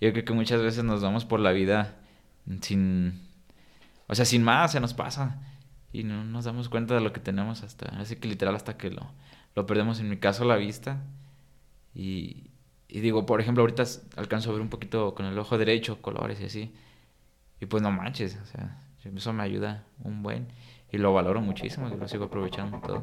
yo creo que muchas veces nos vamos por la vida sin, o sea, sin más, se nos pasa y no nos damos cuenta de lo que tenemos hasta, así que literal hasta que lo, lo perdemos, en mi caso, la vista. Y, y digo, por ejemplo, ahorita alcanzo a ver un poquito con el ojo derecho, colores y así. Y pues no manches, o sea, eso me ayuda un buen. Y lo valoro muchísimo y lo sigo aprovechando todo.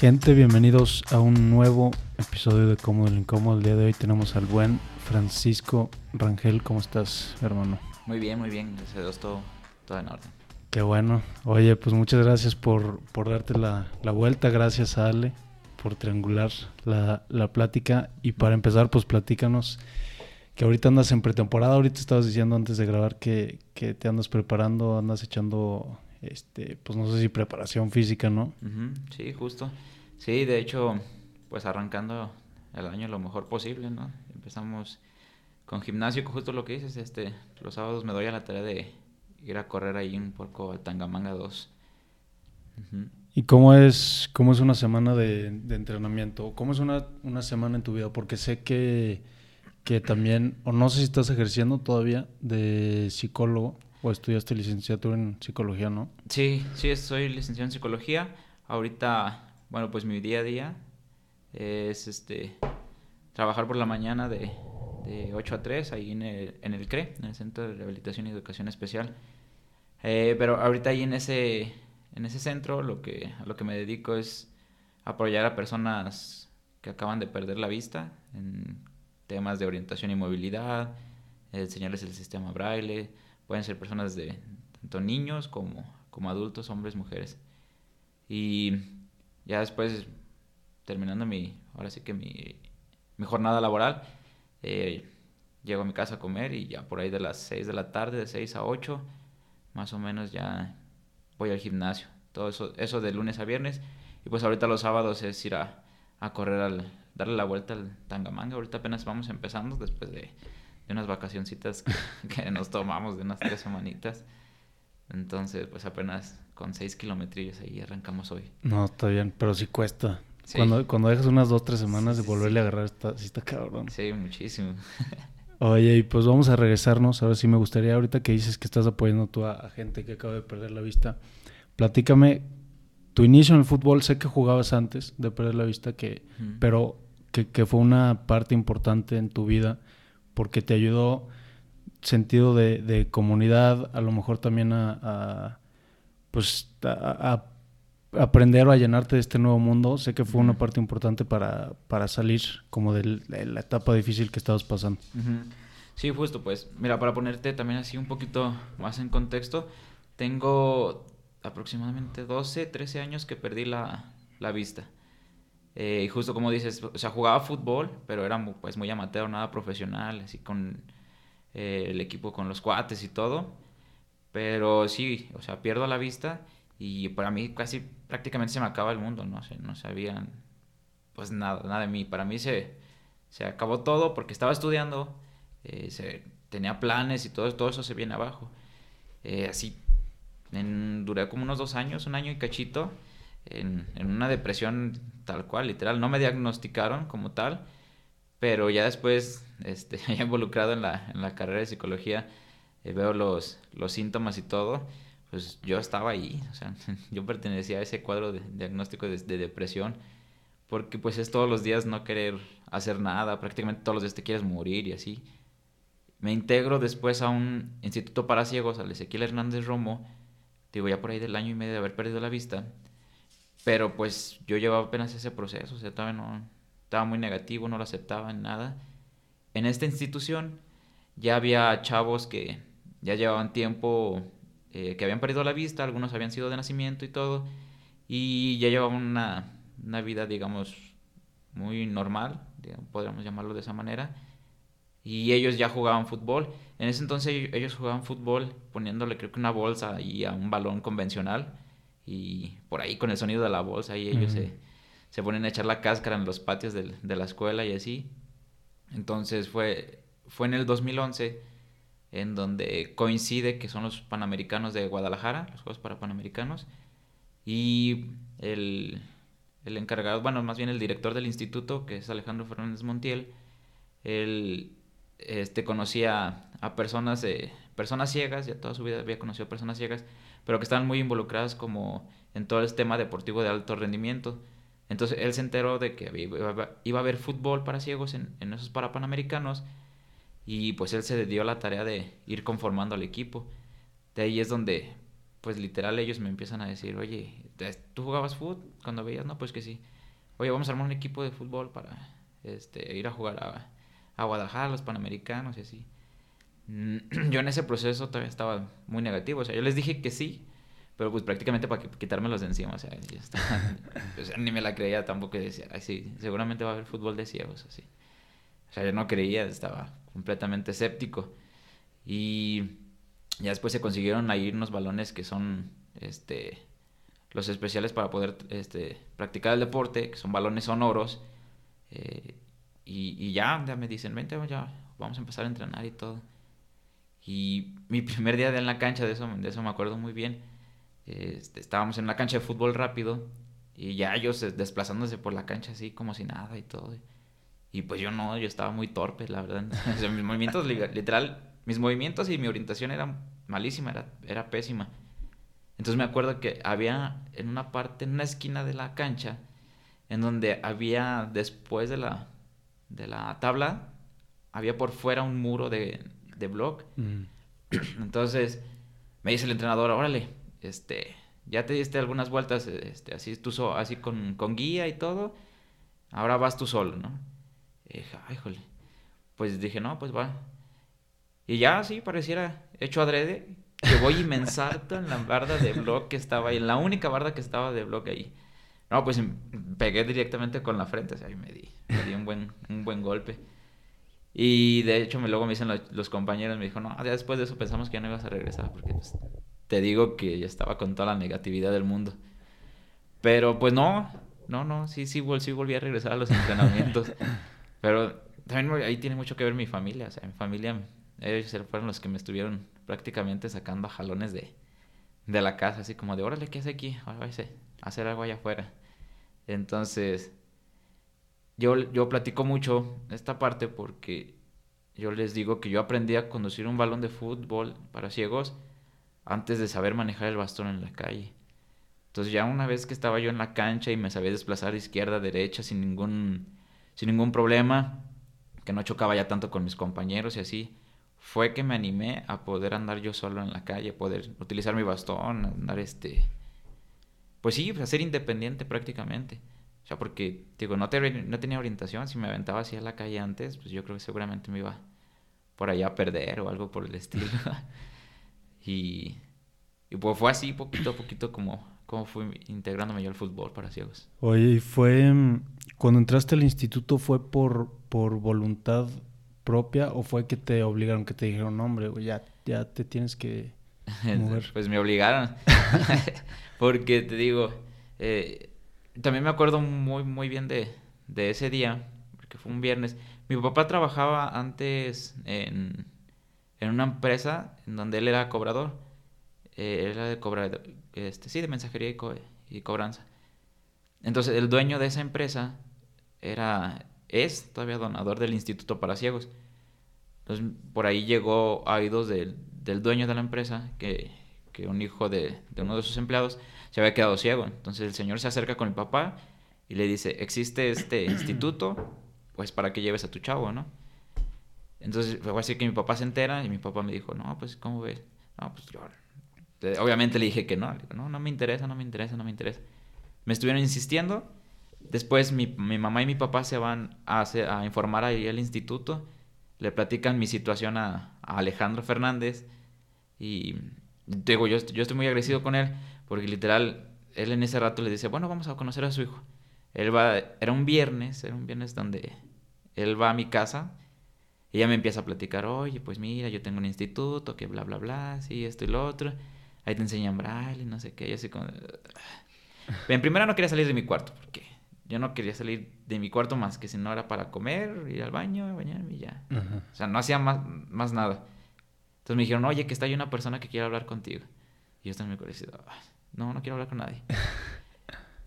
Gente, bienvenidos a un nuevo episodio de Cómodo el Incómodo. El día de hoy tenemos al buen Francisco Rangel. ¿Cómo estás, hermano? Muy bien, muy bien. Gracias a Dios, todo, todo en orden. Qué bueno. Oye, pues muchas gracias por, por darte la, la, vuelta. Gracias a Ale por triangular la, la, plática. Y para empezar, pues platícanos que ahorita andas en pretemporada. Ahorita estabas diciendo antes de grabar que, que te andas preparando, andas echando este, pues no sé si preparación física, ¿no? Sí, justo. Sí, de hecho, pues arrancando el año lo mejor posible, ¿no? Empezamos con gimnasio, justo lo que dices, este, los sábados me doy a la tarea de ir a correr ahí un poco al Tangamanga 2. ¿Y cómo es, cómo es una semana de, de, entrenamiento? ¿Cómo es una, una semana en tu vida? Porque sé que, que también, o no sé si estás ejerciendo todavía de psicólogo, ¿O estudiaste licenciatura en psicología, no? Sí, sí, soy licenciado en psicología. Ahorita, bueno, pues mi día a día es este trabajar por la mañana de, de 8 a 3 ahí en el, en el CRE, en el Centro de Rehabilitación y Educación Especial. Eh, pero ahorita ahí en ese, en ese centro lo que, a lo que me dedico es apoyar a personas que acaban de perder la vista en temas de orientación y movilidad, enseñarles el sistema braille, Pueden ser personas de tanto niños como, como adultos, hombres, mujeres. Y ya después, terminando mi, ahora sí que mi, mi jornada laboral, eh, llego a mi casa a comer y ya por ahí de las 6 de la tarde, de 6 a 8, más o menos ya voy al gimnasio. Todo eso, eso de lunes a viernes. Y pues ahorita los sábados es ir a, a correr, al, darle la vuelta al Tangamanga. Ahorita apenas vamos empezando después de de unas vacacioncitas que, nos tomamos de unas tres semanitas. Entonces, pues apenas con seis kilometrillos ahí arrancamos hoy. No, está bien, pero sí cuesta. Cuando, cuando dejas unas dos, tres semanas de volverle a agarrar, está, sí está cabrón. Sí, muchísimo. Oye, y pues vamos a regresarnos. Ahora sí me gustaría, ahorita que dices que estás apoyando tú a, gente que acaba de perder la vista, platícame tu inicio en el fútbol. Sé que jugabas antes de perder la vista, que, pero que, que, fue una parte importante en tu vida porque te ayudó sentido de, comunidad, a lo mejor también a, pues a, aprender o a llenarte de este nuevo mundo. Sé que fue una parte importante para, para salir como de la etapa difícil que estabas pasando. Sí, justo, pues, mira, para ponerte también así un poquito más en contexto, tengo aproximadamente 12, 13 años que perdí la, la vista. Eh, y justo como dices, o sea, jugaba fútbol, pero era pues muy amateur, nada profesional, así con eh, el equipo, con los cuates y todo. Pero sí, o sea, pierdo la vista y para mí casi prácticamente se me acaba el mundo, no sé, no sabían pues nada, nada de mí. Para mí se, se acabó todo porque estaba estudiando, eh, tenía planes y todo, todo eso se viene abajo. así, en, duré como unos dos años, un año y cachito en, una depresión tal cual, literal. No me diagnosticaron como tal, pero ya después, este, ya involucrado en la, en la carrera de psicología, eh, veo los, los síntomas y todo, pues yo estaba ahí, o sea, yo pertenecía a ese cuadro de diagnóstico de, depresión, porque pues es todos los días no querer hacer nada, prácticamente todos los días te quieres morir y así. Me integro después a un instituto para ciegos, al Ezequiel Hernández Romo, digo, ya por ahí del año y medio de haber perdido la vista, pero pues yo llevaba apenas ese proceso, o sea, todavía no, estaba muy negativo, no lo aceptaba en nada. En esta institución ya había chavos que ya llevaban tiempo, eh, que habían perdido la vista, algunos habían sido de nacimiento y todo, y ya llevaban una, una vida, digamos, muy normal, podríamos llamarlo de esa manera, y ellos ya jugaban fútbol. En ese entonces ellos jugaban fútbol poniéndole creo que una bolsa ahí a un balón convencional y por ahí con el sonido de la bolsa ahí ellos se, se, ponen a echar la cáscara en los patios de, de, la escuela y así. Entonces fue, fue en el 2011 en donde coincide que son los Panamericanos de Guadalajara, los Juegos para Panamericanos, y el, el encargado, bueno, más bien el director del instituto, que es Alejandro Fernández Montiel, él este, conocía a personas, eh, personas ciegas, ya toda su vida había conocido a personas ciegas, pero que estaban muy involucradas como en todo el tema deportivo de alto rendimiento. Entonces él se enteró de que iba a haber fútbol para ciegos en, en esos Parapanamericanos y pues él se dio la tarea de ir conformando al equipo. De ahí es donde, pues literal ellos me empiezan a decir, oye, ¿tú jugabas fútbol cuando veías? No, pues que sí. Oye, vamos a armar un equipo de fútbol para este, ir a jugar a, a Guadalajara, los Panamericanos y así. Yo en ese proceso todavía estaba muy negativo. O sea, yo les dije que sí, pero pues prácticamente para quitármelos de encima. O sea, ni me la creía tampoco. Decía, ay, sí, seguramente va a haber fútbol de ciegos, así. O sea, yo no creía, estaba completamente escéptico. Y ya después se consiguieron ahí unos balones que son este, los especiales para poder este, practicar el deporte, que son balones sonoros. Eh, y, ya, ya me dicen, vente, ya vamos a empezar a entrenar y todo. Y mi primer día en la cancha, de eso, de eso me acuerdo muy bien. Este, estábamos en una cancha de fútbol rápido y ya ellos desplazándose por la cancha así como si nada y todo. Y pues yo no, yo estaba muy torpe, la verdad. mis movimientos, literal, mis movimientos y mi orientación eran malísima, era, era pésima. Entonces me acuerdo que había en una parte, en una esquina de la cancha, en donde había, después de la, de la tabla, había por fuera un muro de, de. Mm. Entonces me dice el entrenador, órale, este, ya te diste algunas vueltas, este, así, tú así con, con guía y todo, ahora vas tú solo, ¿no? Y dije, ay, jole. Pues dije, no, pues va. Y ya, sí, pareciera hecho adrede, que voy y me ensarto en la barda de blog que estaba ahí, en la única barda que estaba de blog ahí. No, pues pegué directamente con la frente, o sea, ahí me di, me di un buen, un buen golpe. Y de hecho, me, luego me dicen los, compañeros, me dijo, no, ya después de eso pensamos que ya no ibas a regresar, porque pues, te digo que ya estaba con toda la negatividad del mundo. Pero pues no, no, no, sí, sí, sí volví a regresar a los entrenamientos. Pero también ahí tiene mucho que ver mi familia. O sea, mi familia, ellos fueron los que me estuvieron prácticamente sacando a jalones de, de la casa, así como de, órale, ¿qué hace aquí? Ahora a hacer algo allá afuera. Entonces, yo, yo platico mucho esta parte porque yo les digo que yo aprendí a conducir un balón de fútbol para ciegos antes de saber manejar el bastón en la calle. Entonces ya una vez que estaba yo en la cancha y me sabía desplazar de izquierda derecha sin ningún sin ningún problema, que no chocaba ya tanto con mis compañeros y así, fue que me animé a poder andar yo solo en la calle, poder utilizar mi bastón, andar este... Pues sí, a ser independiente prácticamente. O sea, porque, digo, no, no tenía orientación. Si me aventaba así a la calle antes, pues yo creo que seguramente me iba por allá a perder o algo por el estilo. y, y pues fue así, poquito a poquito, como, como fui integrándome yo al fútbol para ciegos. Oye, ¿y fue mm, cuando entraste al instituto fue por, por voluntad propia o fue que te obligaron, que te dijeron, hombre, ya, ya te tienes que mover? pues me obligaron. Porque te digo, eh, también me acuerdo muy, muy bien de, de ese día, porque fue un viernes. Mi papá trabajaba antes en, en una empresa en donde él era cobrador eh, era de cobrar, este, sí, de mensajería y, cobranza. Entonces, el dueño de esa empresa era, es todavía donador del Instituto para Ciegos. Entonces, por ahí llegó a oídos del, del dueño de la empresa que, que un hijo de, de, uno de sus empleados se había quedado ciego. Entonces, el señor se acerca con el papá y le dice, existe este instituto, pues para que lleves a tu chavo, ¿no? Entonces, fue así que mi papá se entera y mi papá me dijo, no, pues, ¿cómo ves? No, pues yo Obviamente le dije que no. no, no me interesa, no me interesa, no me interesa. Me estuvieron insistiendo. Después mi, mi mamá y mi papá se van a, a informar ahí al instituto. Le platican mi situación a, Alejandro Fernández. Y digo, yo, yo estoy muy agradecido con él. Porque literal, él en ese rato le dice, bueno, vamos a conocer a su hijo. Él va, era un viernes, era un viernes donde él va a mi casa. ella me empieza a platicar, oye, pues mira, yo tengo un instituto, que bla, bla, bla, sí, esto y lo otro. Ahí te enseñan braille, no sé qué. Yo así como... En primera no quería salir de mi cuarto, porque yo no quería salir de mi cuarto más que si no era para comer, ir al baño, bañarme y ya. O sea, no hacía más, más nada. Entonces me dijeron, oye, que está ahí una persona que quiere hablar contigo. Y yo estaba mi corazón, no, no quiero hablar con nadie.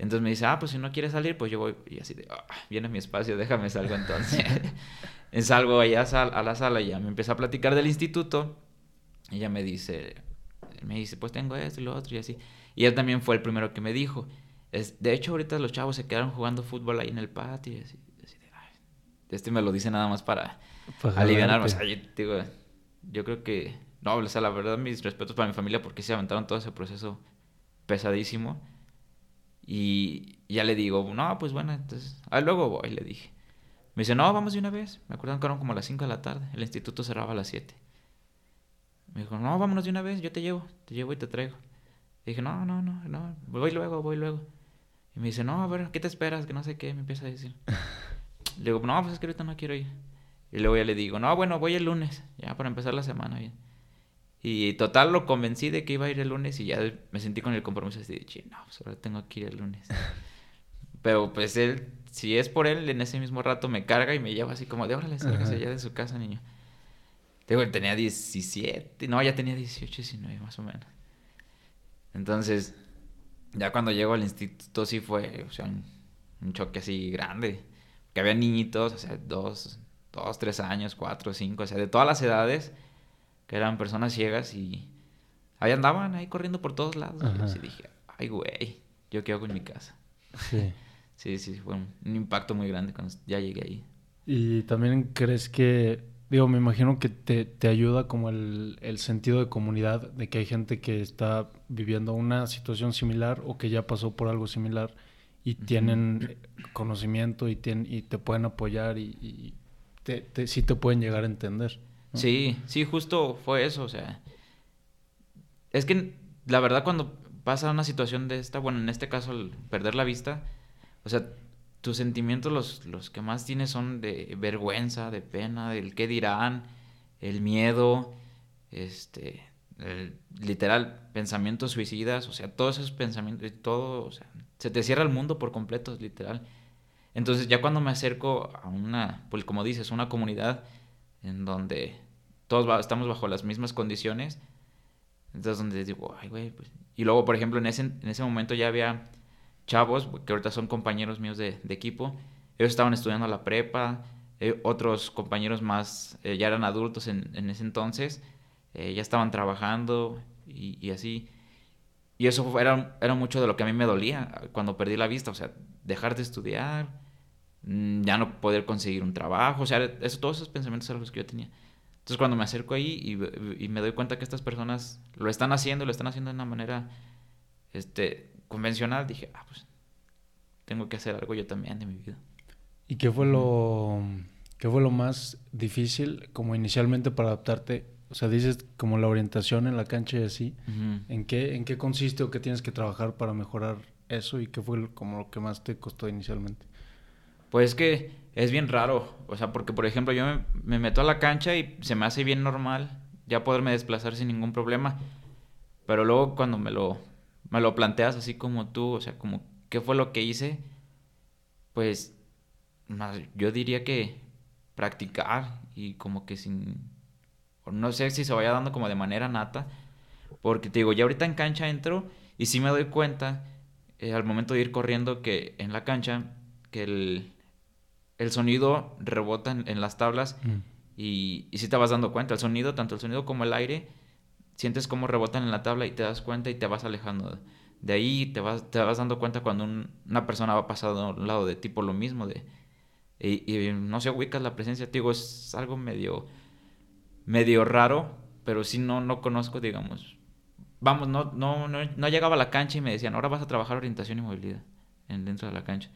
Entonces me dice, ah, pues si no quieres salir, pues yo voy. Y así de, ah, viene mi espacio, déjame salgo entonces. salgo allá a la sala y ya me empieza a platicar del instituto. Y ella me dice, me dice, pues tengo esto y lo otro y así. Y él también fue el primero que me dijo. Es, de hecho, ahorita los chavos se quedaron jugando fútbol ahí en el patio y así. así de, este me lo dice nada más para aliviarme. O sea, yo, digo, yo creo que, no, o sea, la verdad, mis respetos para mi familia porque se aventaron todo ese proceso pesadísimo. Y ya le digo, no, pues bueno, entonces, ah, luego voy, le dije. Me dice, no, vamos de una vez. Me acuerdo que eran como a las 5 de la tarde. El instituto cerraba a las 7. Me dijo, no, vámonos de una vez, yo te llevo, te llevo y te traigo. Le dije, no, no, no, no, voy luego, voy luego. Y me dice, no, a ver, ¿qué te esperas? Que no sé qué, me empieza a decir. le digo, no, pues es que ahorita no quiero ir. Y luego ya le digo, no, bueno, voy el lunes, ya para empezar la semana bien. Y total lo convencí de que iba a ir el lunes y ya me sentí con el compromiso así de, no, pues ahora tengo que ir el lunes. Pero pues él, si es por él, en ese mismo rato me carga y me lleva así como de, órale, sálgase ya de su casa, niño. Digo, él tenía 17, no, ya tenía 18, 19 más o menos. Entonces, ya cuando llego al instituto sí fue, o sea, un, choque así grande. Que había niñitos, o sea, dos, dos, tres años, cuatro, cinco, o sea, de todas las edades, que eran personas ciegas y ahí andaban, ahí corriendo por todos lados. Y así dije, ay, güey, ¿yo qué hago en mi casa? Sí. sí, sí, fue un, impacto muy grande cuando ya llegué ahí. ¿Y también crees que Digo, me imagino que te, te ayuda como el, el, sentido de comunidad, de que hay gente que está viviendo una situación similar o que ya pasó por algo similar y tienen conocimiento y, tienen, y te pueden apoyar y, y te, sí te pueden llegar a entender. Sí, sí, justo fue eso, o sea, es que la verdad cuando pasa una situación de esta, bueno, en este caso el perder la vista, o sea, tus sentimientos los, los que más tienes son de vergüenza, de pena, del qué dirán, el miedo, este, literal, pensamientos suicidas, o sea, todos esos pensamientos, todo, o sea, se te cierra el mundo por completo, literal. Entonces ya cuando me acerco a una, pues como dices, una comunidad en donde todos estamos bajo las mismas condiciones, entonces donde digo, ay, güey, pues... Y luego, por ejemplo, en ese, en ese momento ya había chavos, que ahorita son compañeros míos de, equipo, ellos estaban estudiando la prepa, eh, otros compañeros más eh, ya eran adultos en, ese entonces, eh, ya estaban trabajando y, así. Y eso era, era, mucho de lo que a mí me dolía cuando perdí la vista, o sea, dejar de estudiar, ya no poder conseguir un trabajo, o sea, eso, todos esos pensamientos eran los que yo tenía. Entonces cuando me acerco ahí y, y, me doy cuenta que estas personas lo están haciendo, lo están haciendo de una manera este, convencional, dije, ah, pues tengo que hacer algo yo también de mi vida. ¿Y qué fue lo, qué fue lo más difícil como inicialmente para adaptarte? O sea, dices como la orientación en la cancha y así. ¿En, qué, ¿En qué consiste o qué tienes que trabajar para mejorar eso? ¿Y qué fue como lo que más te costó inicialmente? Pues que es bien raro. O sea, porque por ejemplo yo me, me meto a la cancha y se me hace bien normal ya poderme desplazar sin ningún problema. Pero luego cuando me lo me lo planteas así como tú, o sea, como qué fue lo que hice, pues yo diría que practicar y como que sin, no sé si se vaya dando como de manera nata, porque te digo, ya ahorita en cancha entro y sí me doy cuenta eh, al momento de ir corriendo que en la cancha, que el, el sonido rebota en, las tablas mm. y, y sí te vas dando cuenta, el sonido, tanto el sonido como el aire, sientes cómo rebotan en la tabla y te das cuenta y te vas alejando. De ahí te vas, te vas dando cuenta cuando una persona va pasando a un lado de tipo lo mismo. De, y, no se ubicas la presencia, digo, es algo medio, medio raro, pero sí no, no conozco, digamos. Vamos, no, no, no, llegaba a la cancha y me decían, ahora vas a trabajar orientación y movilidad en, dentro de la cancha.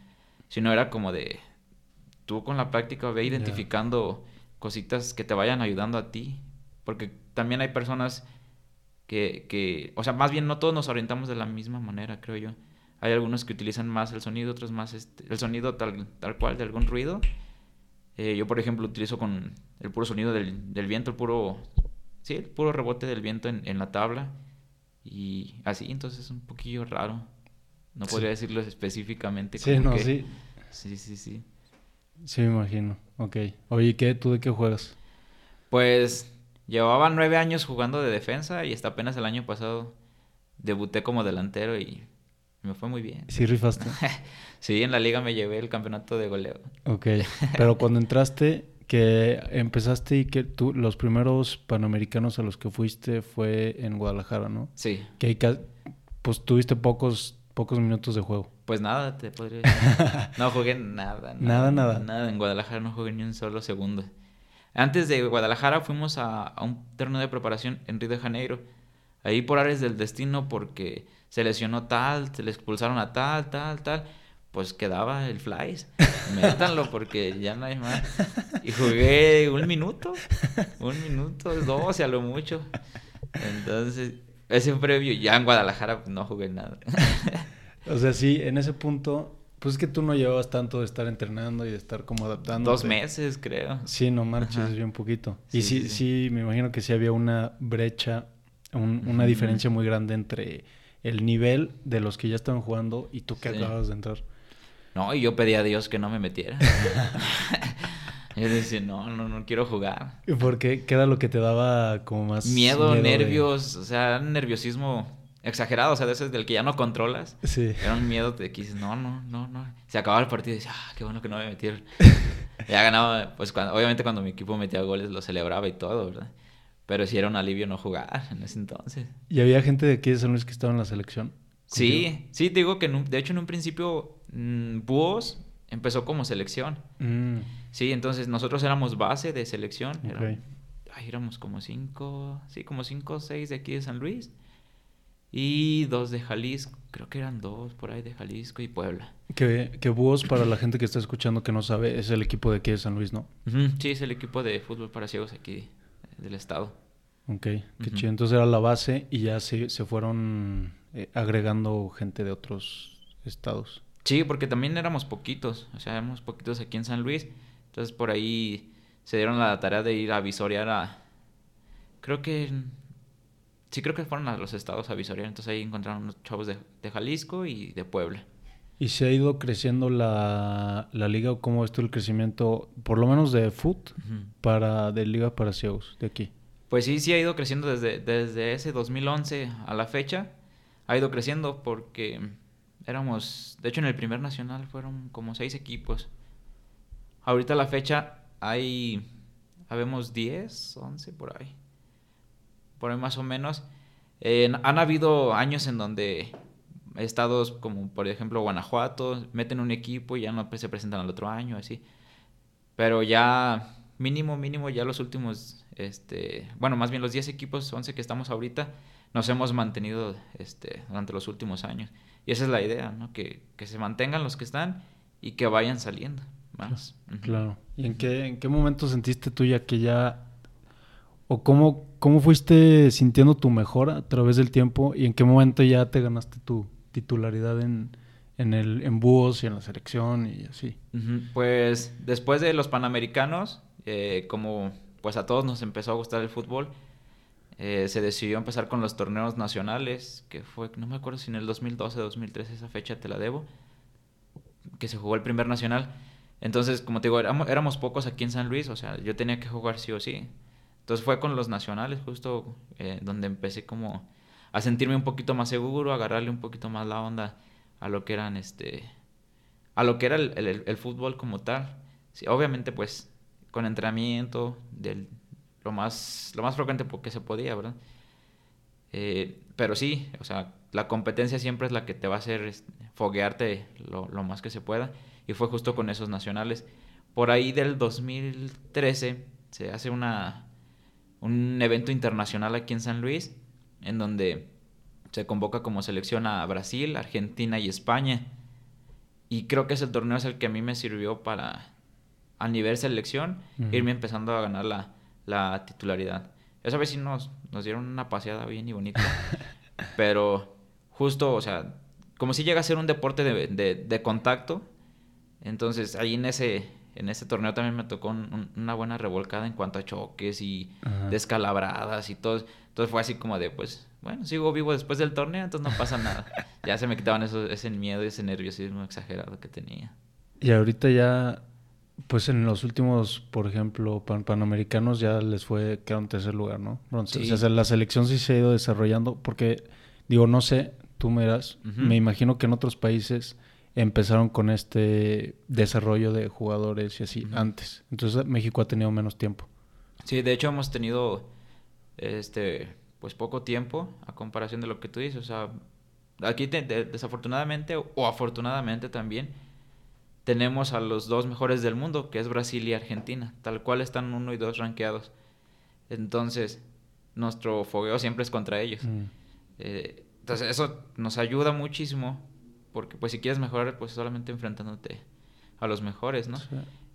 Sino era como de, tú con la práctica ve identificando cositas que te vayan ayudando a ti. Porque también hay personas que, que, o sea, más bien no todos nos orientamos de la misma manera, creo yo. Hay algunos que utilizan más el sonido, otros más este, el sonido tal, tal cual de algún ruido. Eh, yo, por ejemplo, utilizo con el puro sonido del, del viento, el puro, sí, el puro rebote del viento en, en la tabla. Y así, entonces es un poquillo raro. No Sí. podría decirlo específicamente. Sí, no, que- sí. Sí, sí, sí. Sí, me imagino. Ok. Oye, ¿qué? ¿Tú de qué juegas? Pues llevaba nueve años jugando de defensa y hasta apenas el año pasado debuté como delantero y me fue muy bien. Sí, rifaste. Sí, en la liga me llevé el campeonato de goleo. Ok. Pero cuando entraste, que empezaste y que tú, los primeros panamericanos a los que fuiste fue en Guadalajara, ¿no? Sí, Que pues tuviste pocos, pocos minutos de juego. pues nada, te podría decir. No jugué nada, Nada, nada. Nada, en Guadalajara no jugué ni un solo segundo. Antes de Guadalajara fuimos a, a un torneo de preparación en Río de Janeiro. Ahí por áreas del destino porque se lesionó tal, se le expulsaron a tal, tal, tal. Pues quedaba el Flies. Métanlo porque ya no hay más. Y jugué un minuto. Un minuto, dos a lo mucho. Entonces, ese previo, ya en Guadalajara pues, no jugué nada. O sea, sí, en ese punto, pues es que tú no llevabas tanto de estar entrenando y de estar como adaptando. Dos meses, creo. Sí, no marches, bien poquito. Sí, y sí, sí, me imagino que sí había una brecha, un- una diferencia muy grande entre el nivel de los que ya estaban jugando y tú que Sí. acabas de entrar. No, y yo pedí a Dios que no me metiera. yo decía, no, no, no quiero jugar. ¿Y por qué? ¿Qué era lo que te daba como más Miedo, nervios, o sea, un nerviosismo exagerado, o sea, de ese del que ya no controlas. Sí. Era un miedo de que dices, no, no, no, no. Se acababa el partido y decía, ah, qué bueno que no me metieron. ya ganaba, pues cuando- obviamente cuando mi equipo metía goles lo celebraba y todo, ¿verdad? Pero sí era un alivio no jugar en ese entonces. ¿Y había gente de aquí de San Luis que estaba en la selección? Sí, sí, te digo que en un- de hecho en un principio mm, Búhos empezó como selección. Mm, Sí, entonces nosotros éramos base de selección. ok. Era- ay, éramos como cinco, sí, como cinco o seis de aquí de San Luis. Y dos de Jalisco, creo que eran dos por ahí de Jalisco y Puebla. Que, que Búhos, para la gente que está escuchando que no sabe, es el equipo de aquí de San Luis, ¿no? Ujú, Sí, es el equipo de fútbol para ciegos aquí eh, del estado. Ok, qué Ujú. chido. Entonces era la base y ya se, se fueron eh, agregando gente de otros estados. Sí, porque también éramos poquitos, o sea, éramos poquitos aquí en San Luis. Entonces por ahí se dieron la tarea de ir a visorear a... Creo que... Sí, creo que fueron a los estados a visorear. Entonces ahí encontraron unos chavos de, de Jalisco y de Puebla. ¿Y se ha ido creciendo la, la liga o cómo estuvo el crecimiento, por lo menos de foot, para, de liga para ciegos, de aquí? Pues sí, sí ha ido creciendo desde, desde ese 2011 a la fecha. Ha ido creciendo porque éramos, de hecho en el primer nacional fueron como seis equipos. Ahorita la fecha hay, habemos 10, 11 por ahí. Por ahí más o menos. Han habido años en donde estados como por ejemplo Guanajuato meten un equipo y ya no se presentan al otro año, así. Pero ya mínimo, mínimo, ya los últimos, este, bueno, más bien los 10 equipos, 11 que estamos ahorita, nos hemos mantenido este, durante los últimos años. Y esa es la idea, ¿no? Que, que se mantengan los que están y que vayan saliendo más. Claro. ¿Y en qué, en qué momento sentiste tú ya que ya... o cómo, cómo fuiste sintiendo tu mejora a través del tiempo y en qué momento ya te ganaste tu titularidad en, en, el, en Búhos y en la selección y así? Pues después de los Panamericanos, eh, como pues a todos nos empezó a gustar el fútbol, eh, se decidió empezar con los torneos nacionales, que fue, no me acuerdo si en el 2012 2013, esa fecha te la debo, que se jugó el primer nacional. Entonces, como te digo, éramos, pocos aquí en San Luis, o sea, yo tenía que jugar sí o sí. Entonces fue con los nacionales justo eh, donde empecé como a sentirme un poquito más seguro, a agarrarle un poquito más la onda a lo que eran este a lo que era el, fútbol como tal. Obviamente pues con entrenamiento del lo más lo más frecuente que se podía, ¿verdad? Eh, pero sí, o sea, la competencia siempre es la que te va a hacer este, foguearte lo más que se pueda. Y fue justo con esos nacionales. Por ahí del 2013 se hace una, un evento internacional aquí en San Luis, en donde se convoca como selección a Brasil, Argentina y España. Y creo que ese torneo es el que a mí me sirvió para, a nivel selección, irme empezando a ganar la, la titularidad. Esa vez sí nos, nos dieron una paseada bien y bonita. pero justo, o sea, como si llega a ser un deporte de, de- de contacto, entonces ahí en ese, en ese torneo también me tocó una buena revolcada en cuanto a choques y descalabradas y todo. Entonces fue así como de, pues, bueno, sigo vivo después del torneo, entonces no pasa nada. ya se me quitaban eso, ese miedo y ese nerviosismo exagerado que tenía. Y ahorita ya, pues en los últimos, por ejemplo, panamericanos ya les fue, quedaron en tercer lugar, ¿no? O sea, la selección sí se ha ido desarrollando porque, digo, no sé, tú me me imagino que en otros países empezaron con este desarrollo de jugadores y así antes. Entonces México ha tenido menos tiempo. Sí, de hecho hemos tenido este pues poco tiempo a comparación de lo que tú dices. O sea, aquí desafortunadamente o afortunadamente también tenemos a los dos mejores del mundo, que es Brasil y Argentina, tal cual están uno y dos rankeados. Entonces, nuestro fogueo siempre es contra ellos. Mm. Eh, entonces, eso nos ayuda muchísimo porque pues si quieres mejorar, pues solamente enfrentándote a los mejores, ¿no?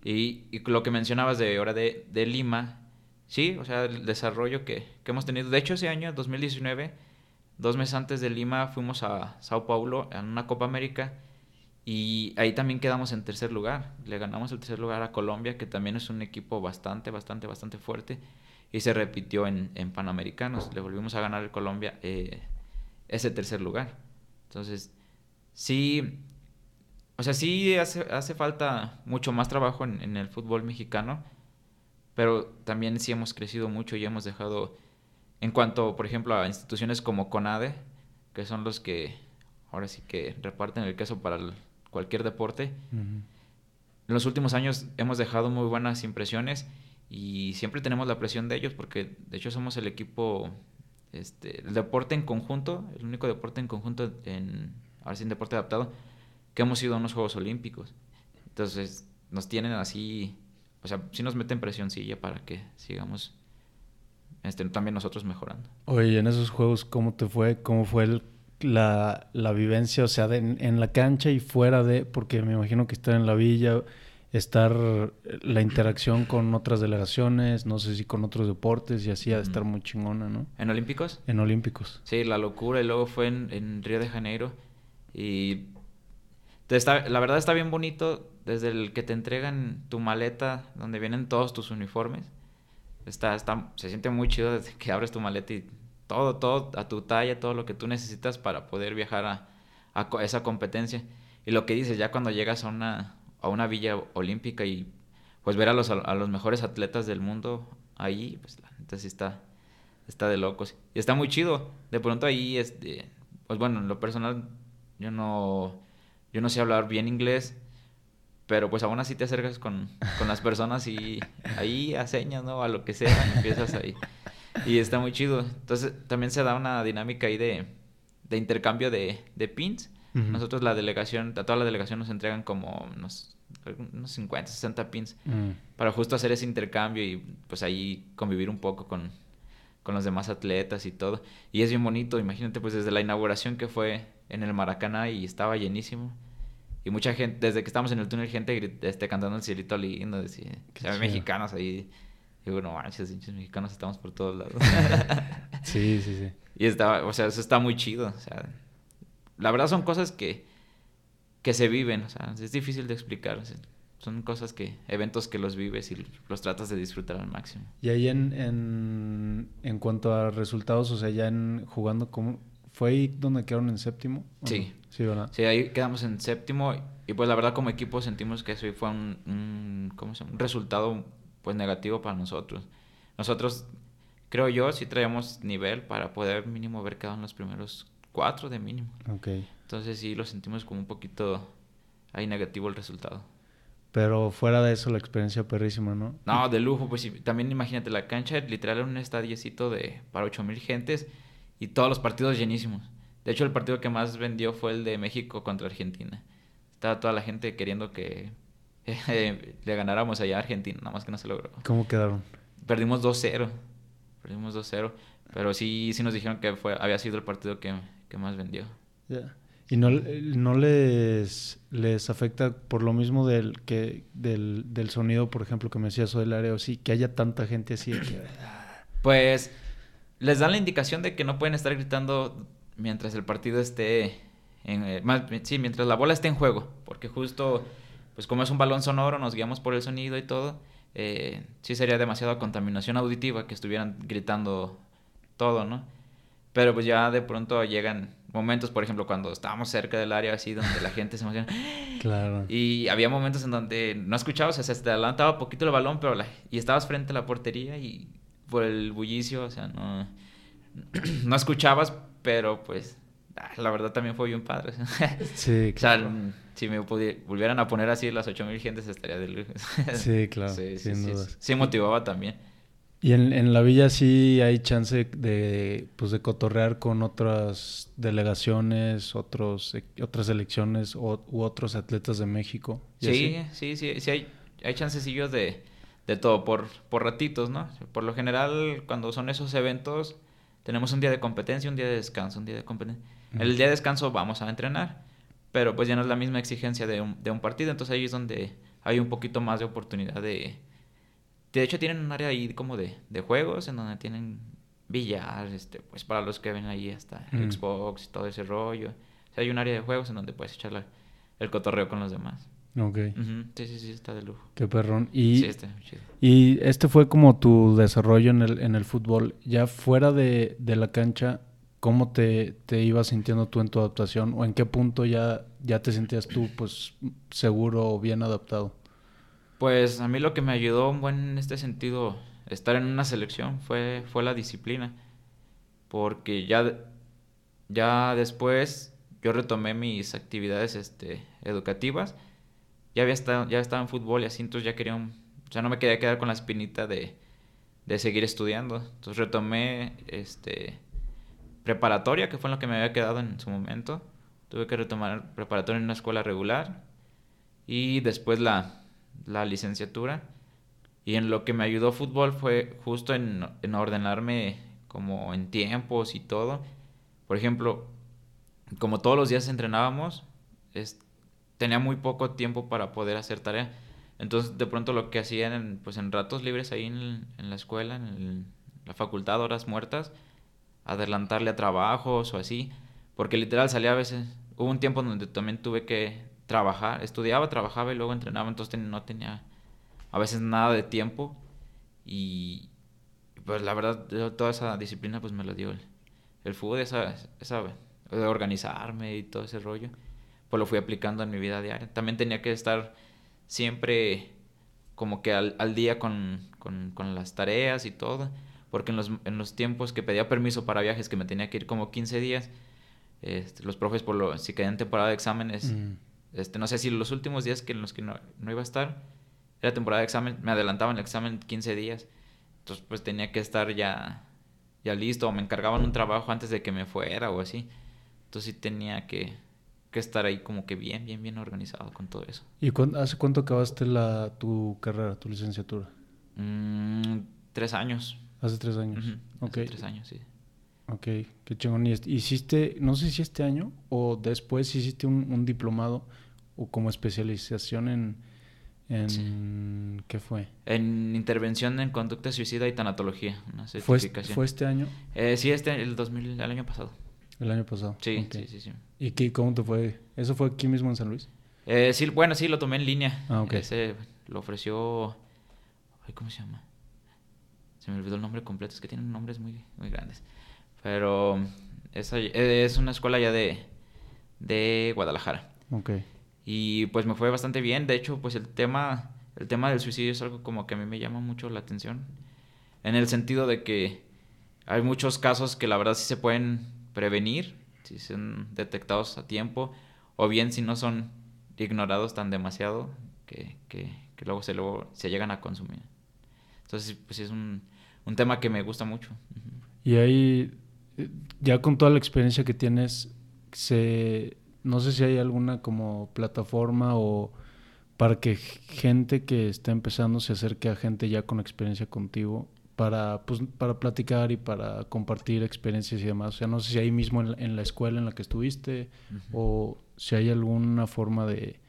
Y, y, lo que mencionabas de ahora de, de, Lima, sí, o sea, el desarrollo que, que, hemos tenido. De hecho, ese año, 2019, dos meses antes de Lima, fuimos a Sao Paulo en una Copa América y ahí también quedamos en tercer lugar. Le ganamos el tercer lugar a Colombia, que también es un equipo bastante, bastante, bastante fuerte. Y se repitió en, en Panamericanos. Le volvimos a ganar a Colombia eh, ese tercer lugar. Entonces, sí, o sea, sí hace, hace falta mucho más trabajo en, el fútbol mexicano, pero también sí hemos crecido mucho y hemos dejado, en cuanto, por ejemplo, a instituciones como CONADE, que son los que ahora sí que reparten el queso para cualquier deporte. En los últimos años hemos dejado muy buenas impresiones y siempre tenemos la presión de ellos porque de hecho somos el equipo, este, el deporte en conjunto, el único deporte en conjunto en ahora sí en deporte adaptado, que hemos ido a unos Juegos Olímpicos. Entonces, nos tienen así, o sea, sí nos meten presioncilla para que sigamos este, también nosotros mejorando. Oye, en esos Juegos, ¿cómo te fue? ¿Cómo fue la, la, vivencia? O sea, en la cancha y fuera de, porque me imagino que estar en la villa, estar la interacción con otras delegaciones, no sé si con otros deportes y así, ha de estar muy chingona, ¿no? ¿En Olímpicos? En Olímpicos. Sí, la locura y luego fue en, en Río de Janeiro y está, la verdad está bien bonito desde el que te entregan tu maleta donde vienen todos tus uniformes. Está, está, se siente muy chido desde que abres tu maleta y todo, todo a tu talla, todo lo que tú necesitas para poder viajar a, a esa competencia. Y lo que dices, ya cuando llegas a una, a una villa olímpica y pues ver a los, a los mejores atletas del mundo ahí, pues la neta sí está, está de locos. Y está muy chido. De pronto ahí, este, pues bueno, en lo personal yo no, yo no sé hablar bien inglés, pero pues aún así te acercas con, con las personas y ahí a señas, ¿no? A lo que sea, empiezas ahí. Y está muy chido. Entonces también se da una dinámica ahí de, de intercambio de, de pins. Nosotros la delegación, a toda la delegación nos entregan como unos, unos 50, 60 pins mm. para justo hacer ese intercambio y pues ahí convivir un poco con, con los demás atletas y todo. Y es bien bonito, imagínate pues desde la inauguración que fue en el Maracaná y estaba llenísimo. Y mucha gente, desde que estamos en el túnel, gente este, cantando el cielito lindo, decía, mexicanos ahí. Y bueno, manches, mexicanos estamos por todos lados. sí, sí, sí. Y estaba, o sea, eso está muy chido. O sea, la verdad son cosas que, que se viven, o sea, es difícil de explicar. son cosas que, eventos que los vives y los tratas de disfrutar al máximo. Y ahí en, en, en cuanto a resultados, o sea, ya en jugando, como ¿Fue ahí donde quedaron en séptimo? Sí. Sí, ¿verdad? Sí, ahí quedamos en séptimo y pues la verdad como equipo sentimos que eso fue un, ¿cómo se llama? un resultado pues negativo para nosotros. Nosotros, creo yo, sí traíamos nivel para poder mínimo haber quedado en los primeros cuatro de mínimo. Ok. Entonces sí lo sentimos como un poquito ahí negativo el resultado. Pero fuera de eso, la experiencia perrísima, ¿no? No, de lujo. Pues también imagínate, la cancha literal era un estadiecito de, para ocho mil gentes y todos los partidos llenísimos. De hecho, el partido que más vendió fue el de México contra Argentina. Estaba toda la gente queriendo que le ganáramos allá a Argentina, nada más que no se logró. ¿Cómo quedaron? Perdimos 2-0. Perdimos 2-0. Pero sí, sí nos dijeron que fue, había sido el partido que, más vendió. ¿Y no, no les, les afecta por lo mismo del, que, del, del sonido, por ejemplo, que me decías o del área, o sí, que haya tanta gente así? Pues les dan la indicación de que no pueden estar gritando mientras el partido esté en, eh, sí, mientras la bola esté en juego, porque justo pues como es un balón sonoro, nos guiamos por el sonido y todo, eh, sí sería demasiada contaminación auditiva que estuvieran gritando todo, ¿no? Pero pues ya de pronto llegan momentos, por ejemplo, cuando estábamos cerca del área así donde la gente se emociona. Claro. Y había momentos en donde no escuchabas, o sea, se te adelantaba poquito el balón, pero la, y estabas frente a la portería y por el bullicio, o sea, no, no escuchabas, pero pues ah, la verdad también fue bien padre. sí, claro. O sea, si me volvieran a poner así las 8000 gentes estaría de lujo. sí, claro, sí, sin sí, dudas. Sí, motivaba también. Y en, en, la villa sí hay chance de, pues, de cotorrear con otras delegaciones, otros, e, otras elecciones u otros atletas de México. Sí, sí, sí, sí, hay, hay chancecillos de, de todo, por, por ratitos, ¿no? Por lo general, cuando son esos eventos, tenemos un día de competencia, un día de descanso, un día de competencia. El día de descanso vamos a entrenar, pero pues ya no es la misma exigencia de un, de un partido, entonces ahí es donde hay un poquito más de oportunidad de de hecho, tienen un área ahí como de, de juegos en donde tienen billar, este, pues para los que ven ahí hasta. Xbox y todo ese rollo. O sea, hay un área de juegos en donde puedes echar el cotorreo con los demás. Ok. Sí, sí, sí, está de lujo. Qué perrón. Y, sí, está chido. Y este fue como tu desarrollo en el, en el fútbol. Ya fuera de, de la cancha, ¿cómo te, te, ibas sintiendo tú en tu adaptación? ¿O en qué punto ya, ya te sentías tú pues seguro o bien adaptado? Pues a mí lo que me ayudó un buen en este sentido estar en una selección fue, fue la disciplina. Porque ya, ya después yo retomé mis actividades este, educativas. Ya había estado, ya estaba en fútbol y así, entonces ya quería un, no me quería quedar con la espinita de, de seguir estudiando. Entonces retomé este preparatoria, que fue en lo que me había quedado en su momento. Tuve que retomar preparatoria en una escuela regular. Y después la, la licenciatura. Y en lo que me ayudó fútbol fue justo en, en ordenarme como en tiempos y todo. Por ejemplo, como todos los días entrenábamos, es, tenía muy poco tiempo para poder hacer tarea. Entonces, de pronto lo que hacía en, pues, en ratos libres ahí en, en la escuela, en la facultad, horas muertas, adelantarle a trabajos o así. Porque literal salía a veces, hubo un tiempo donde también tuve que trabajar, estudiaba, trabajaba y luego entrenaba, entonces no tenía a veces nada de tiempo y pues la verdad toda esa disciplina pues me lo dio el, el fútbol, esa, esa de organizarme y todo ese rollo, pues lo fui aplicando en mi vida diaria. También tenía que estar siempre como que al, al día con, con, con, las tareas y todo, porque en los, en los tiempos que pedía permiso para viajes, que me tenía que ir como 15 días, este, los profes por lo, si quedé en temporada de exámenes, mm. Este, no sé si los últimos días que en los que no, iba a estar, era temporada de examen, me adelantaban el examen 15 días. Entonces, pues tenía que estar ya, ya listo, o me encargaban un trabajo antes de que me fuera o así. Entonces, sí tenía que, que estar ahí como que bien, bien, bien organizado con todo eso. ¿Y hace cuánto acabaste la, tu carrera, tu licenciatura? Mm, tres años. Hace tres años. Hace tres años, sí. Ok, qué chingón. ¿Y hiciste, no sé si este año o después hiciste un, diplomado o como especialización en, en ¿qué fue? En intervención en conducta suicida y tanatología, una ¿Fue, ¿Fue este año? Eh, sí, este, el 2000, el año pasado. El año pasado. Sí, sí, sí, sí. ¿Y qué, cómo te fue? ¿Eso fue aquí mismo en San Luis? Eh, sí, bueno, sí, lo tomé en línea. Ah, ok. Ese lo ofreció... ¿Cómo se llama? Se me olvidó el nombre completo, es que tienen nombres muy, muy grandes. Pero esa es una escuela ya de, de Guadalajara. Ok. Y pues me fue bastante bien. De hecho, pues el tema, el tema del suicidio es algo como que a mí me llama mucho la atención. En el sentido de que hay muchos casos que la verdad sí se pueden prevenir, si son detectados a tiempo, o bien si no son ignorados tan demasiado que, que, que luego, se, luego se llegan a consumir. Entonces, pues es un, un tema que me gusta mucho. Y ahí ya con toda la experiencia que tienes, se, no sé si hay alguna como plataforma o para que gente que está empezando se acerque a gente ya con experiencia contigo para, pues, para platicar y para compartir experiencias y demás. O sea, no sé si ahí mismo en la, escuela en la que estuviste o si hay alguna forma de,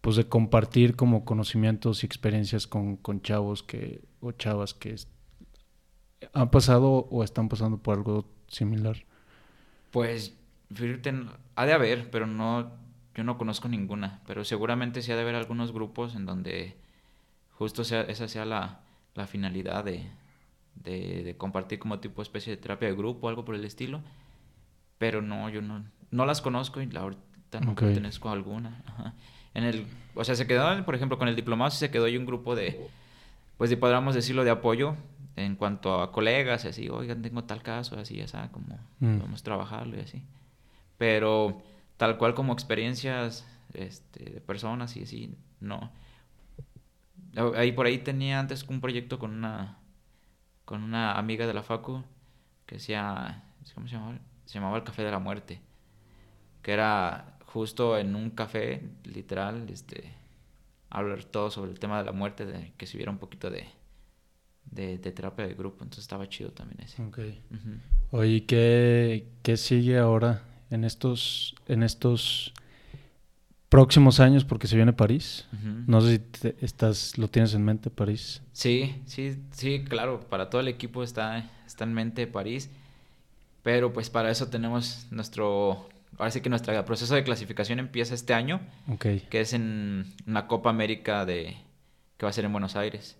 pues, de compartir como conocimientos y experiencias con, con chavos que, o chavas que han pasado o están pasando por algo similar? Pues, ha de haber, pero no, yo no conozco ninguna, pero seguramente sí ha de haber algunos grupos en donde justo sea, esa sea la, la finalidad de, de, de, compartir como tipo especie de terapia de grupo algo por el estilo. Pero no, yo no, no las conozco y la, ahorita no Ok. pertenezco a alguna. Ajá. En el, o sea, se quedó, por ejemplo, con el diplomado sí se quedó ahí un grupo de, pues de, podríamos decirlo, de apoyo en cuanto a colegas y así, oigan, tengo tal caso, así, así, como Mm. podemos trabajarlo y así. Pero tal cual como experiencias este, de personas y así, no. Ahí por ahí tenía antes un proyecto con una con una amiga de la facu que decía, ¿cómo se llamaba? Se llamaba el Café de la Muerte, que era justo en un café, literal, este hablar todo sobre el tema de la muerte, de que se hubiera un poquito de, de, de terapia de grupo, entonces estaba chido también ese. Ok. Ujú. Oye, ¿y ¿qué, qué sigue ahora en estos, en estos próximos años? Porque se viene París. Ujú. No sé si te- estás, lo tienes en mente, París. Sí, sí, sí, claro, para todo el equipo está, está en mente París, pero pues para eso tenemos nuestro, ahora sí que nuestro proceso de clasificación empieza este año, Ok. que es en una Copa América de, que va a ser en Buenos Aires.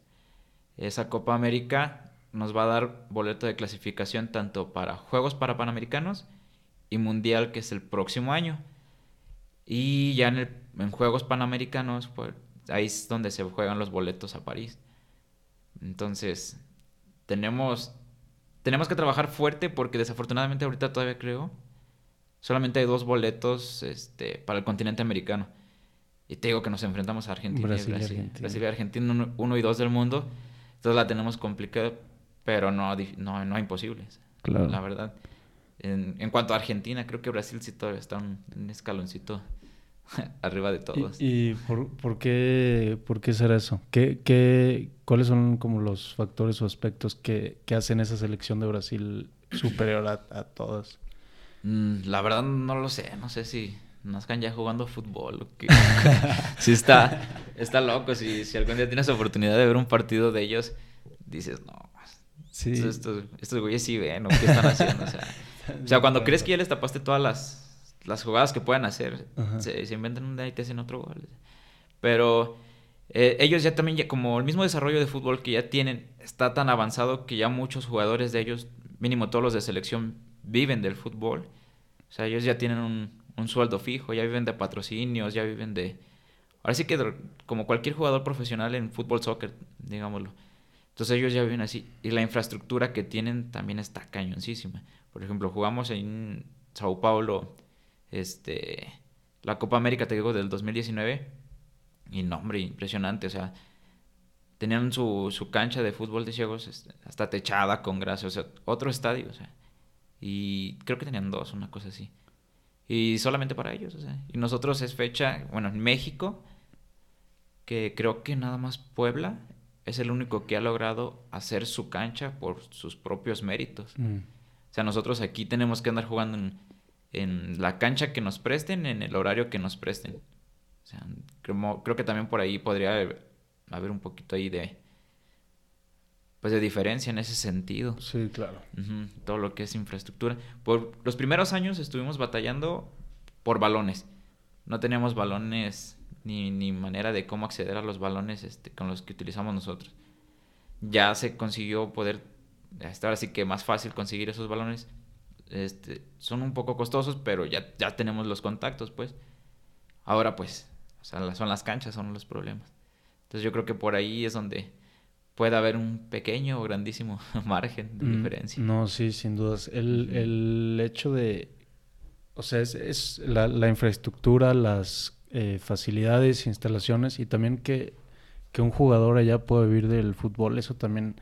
Esa Copa América nos va a dar boleto de clasificación tanto para Juegos para Panamericanos y Mundial, que es el próximo año. Y ya en, el- en Juegos Panamericanos, pues ahí es donde se juegan los boletos a París. Entonces, tenemos, tenemos que trabajar fuerte porque desafortunadamente ahorita todavía creo, solamente hay dos boletos este, para el continente americano. Y te digo que nos enfrentamos a Argentina Brasil y Brasil. Argentina. Brasil y Argentina, uno, uno y dos del mundo. Entonces la tenemos complicada, pero no, no, no imposible. Claro. La verdad. En, en cuanto a Argentina, creo que Brasil sí todavía está un, un escaloncito arriba de todos. ¿Y, y por, por qué, por qué será eso? ¿Qué, qué, ¿Cuáles son como los factores o aspectos que, que hacen esa selección de Brasil superior a, a todas? Mm, La verdad no lo sé, no sé si nazcan ya jugando fútbol sí está, está loco, si, si algún día tienes oportunidad de ver un partido de ellos, dices, no, Sí. estos, estos, estos güeyes sí ven o qué están haciendo, o sea, o sea, cuando crees que ya les tapaste todas las, las jugadas que puedan hacer, se, se inventan un y te hacen otro gol. Pero eh, ellos ya también, ya, como el mismo desarrollo de fútbol que ya tienen, está tan avanzado que ya muchos jugadores de ellos, mínimo todos los de selección, viven del fútbol. O sea, ellos ya tienen un, un sueldo fijo, ya viven de patrocinios, ya viven de... Ahora sí que de- como cualquier jugador profesional en fútbol, soccer, digámoslo. Entonces ellos ya viven así. Y la infraestructura que tienen también está cañoncísima. Por ejemplo, jugamos en Sao Paulo este, la Copa América, te digo, del 2019. Y no, hombre, impresionante. O sea, tenían su, su cancha de fútbol de ciegos hasta techada con grasa. O sea, otro estadio. O sea, y creo que tenían dos, una cosa así. Y solamente para ellos. O sea, y nosotros es fecha, bueno, en México, que creo que nada más Puebla es el único que ha logrado hacer su cancha por sus propios méritos. Mm. O sea, nosotros aquí tenemos que andar jugando en, en la cancha que nos presten, en el horario que nos presten. O sea, creo, creo que también por ahí podría haber, haber un poquito ahí de pues de diferencia en ese sentido. Sí, claro. Todo lo que es infraestructura. Por los primeros años estuvimos batallando por balones. No teníamos balones ni, ni manera de cómo acceder a los balones este, con los que utilizamos nosotros. Ya se consiguió poder, hasta ahora sí que más fácil conseguir esos balones. Este, son un poco costosos, pero ya, ya tenemos los contactos, pues. Ahora, pues, o sea, son las canchas, son los problemas. Entonces yo creo que por ahí es donde puede haber un pequeño o grandísimo margen de Mm, diferencia. No, sí, sin dudas. El, el hecho de, o sea, es, es la, la infraestructura, las eh, facilidades, instalaciones y también que, que un jugador allá pueda vivir del fútbol, eso también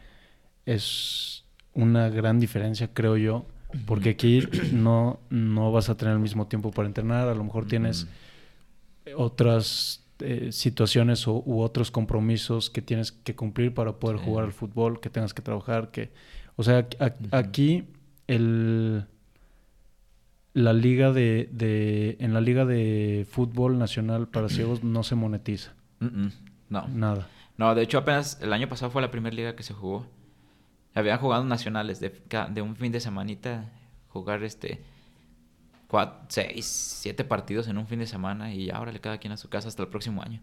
es una gran diferencia, creo yo, porque aquí no, no vas a tener el mismo tiempo para entrenar, a lo mejor tienes Ujú. otras eh, situaciones o, u otros compromisos que tienes que cumplir para poder Sí. jugar al fútbol, que tengas que trabajar, que... O sea, a- aquí el... La liga de, de... En la liga de fútbol nacional para ciegos no se monetiza. Mm, mm, No. Nada. No, de hecho apenas el año pasado fue la primera liga que se jugó. Habían jugado nacionales de, de un fin de semanita jugar este cuatro, seis, siete partidos en un fin de semana y ahora le cada quien a su casa hasta el próximo año.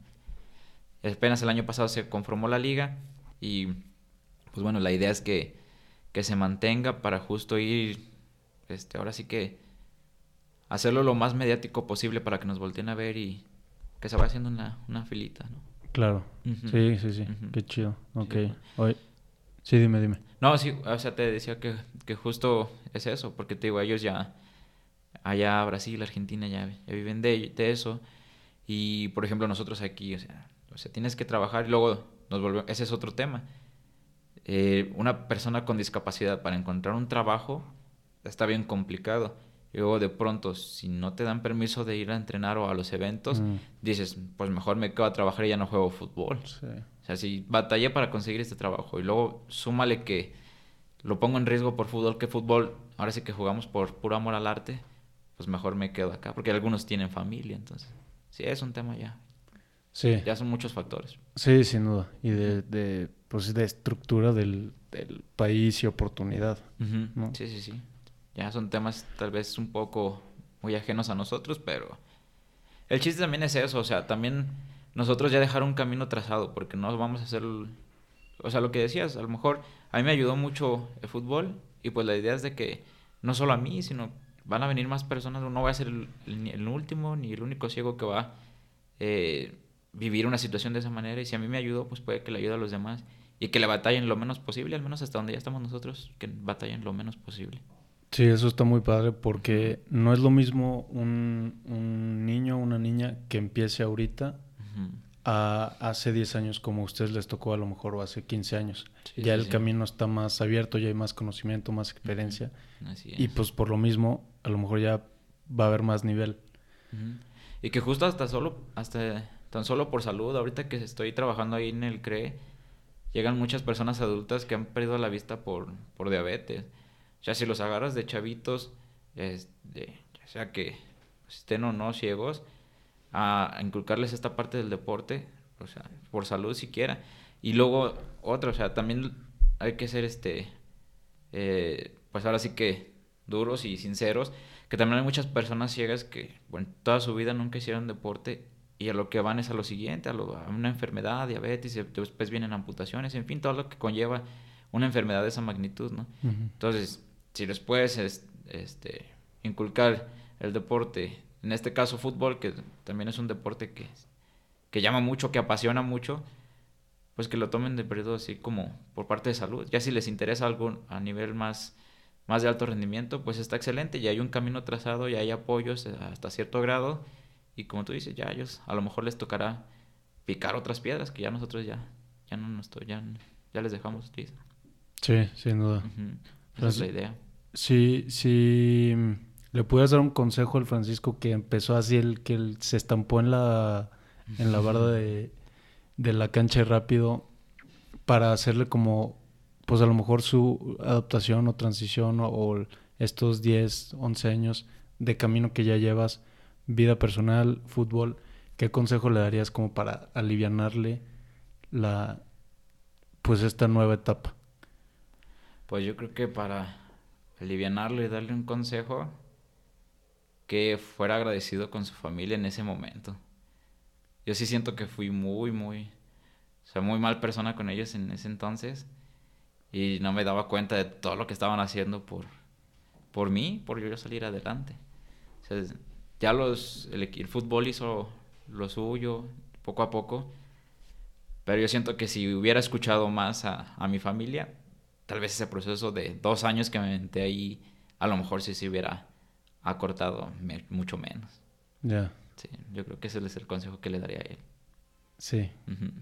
Apenas el año pasado se conformó la liga y pues bueno, la idea es que, que se mantenga para justo ir, este, ahora sí que hacerlo lo más mediático posible para que nos volteen a ver y que se vaya haciendo una, una filita, ¿no? Claro. Sí, sí, sí. Qué chido. Ok. Sí, dime, dime. No, sí, o sea, te decía que, que, justo es eso, porque te digo, ellos ya, allá Brasil, Argentina, ya, ya viven de, de, eso. Y, por ejemplo, nosotros aquí, o sea, o sea, tienes que trabajar y luego nos volvemos, ese es otro tema. Eh, una persona con discapacidad para encontrar un trabajo está bien complicado. Y luego de pronto, si no te dan permiso de ir a entrenar o a los eventos, mm. dices, pues mejor me quedo a trabajar y ya no juego fútbol. O sea, si batallé para conseguir este trabajo y luego súmale que lo pongo en riesgo por fútbol, que fútbol, ahora sí que jugamos por puro amor al arte, pues mejor me quedo acá, porque algunos tienen familia, entonces, sí, es un tema ya. Sí. Ya son muchos factores. Sí, sin duda. Y de, de pues, de estructura del, del país y oportunidad. Sí, sí, sí ya son temas tal vez un poco muy ajenos a nosotros, pero el chiste también es eso, o sea, también nosotros ya dejar un camino trazado, porque no vamos a hacer, o sea, lo que decías, a lo mejor a mí me ayudó mucho el fútbol y pues la idea es de que no solo a mí, sino van a venir más personas, no voy a ser el, último ni el único ciego que va a eh, vivir una situación de esa manera y si a mí me ayudó, pues puede que le ayude a los demás y que le batallen lo menos posible, al menos hasta donde ya estamos nosotros, que batallen lo menos posible. Sí, eso está muy padre porque no es lo mismo un, un niño o una niña que empiece ahorita a hace 10 años como a ustedes les tocó a lo mejor o hace 15 años. ya el camino está más abierto, ya hay más conocimiento, más experiencia. Y pues por lo mismo, a lo mejor ya va a haber más nivel. Y que justo hasta solo, hasta tan solo por salud, ahorita que estoy trabajando ahí en el CRE, llegan muchas personas adultas que han perdido la vista por, por diabetes. O sea, si los agarras de chavitos, este, ya sea que estén o no ciegos, a, inculcarles esta parte del deporte, o sea, por salud siquiera. Y luego otra, o sea, también hay que ser este, eh, pues ahora sí que duros y sinceros, que también hay muchas personas ciegas que, bueno, toda su vida nunca hicieron deporte y a lo que van es a lo siguiente, a, una enfermedad, diabetes, después vienen amputaciones, en fin, todo lo que conlleva una enfermedad de esa magnitud, ¿no? Entonces, si después es, este, inculcar el deporte, en este caso fútbol, que también es un deporte que, que llama mucho, que apasiona mucho, pues que lo tomen de periodo así como por parte de salud. Ya si les interesa algo a nivel más, más de alto rendimiento, pues está excelente, ya hay un camino trazado, ya hay apoyos hasta cierto grado, y como tú dices, ya ellos a lo mejor les tocará picar otras piedras que ya nosotros ya, ya no nos ya, ya les dejamos Sí, sin duda. Esa es la idea. Si, si le pudieras dar un consejo al Francisco que empezó así, el que se estampó en la, en la barda de, la cancha rápido, para hacerle como, pues a lo mejor su adaptación o transición o, estos 10, 11 años de camino que ya llevas, vida personal, fútbol, ¿qué consejo le darías como para alivianarle la, pues esta nueva etapa? Pues yo creo que para alivianarlo y darle un consejo, que fuera agradecido con su familia en ese momento. Yo sí siento que fui muy, muy, o sea, muy mal persona con ellos en ese entonces y no me daba cuenta de todo lo que estaban haciendo por, por mí, por yo salir adelante. O sea, ya los, el, el fútbol hizo lo suyo poco a poco, pero yo siento que si hubiera escuchado más a, mi familia, tal vez ese proceso de dos años que me metí ahí, a lo mejor sí se hubiera acortado mucho menos. Ya. Sí, yo creo que ese es el consejo que le daría a él. Sí,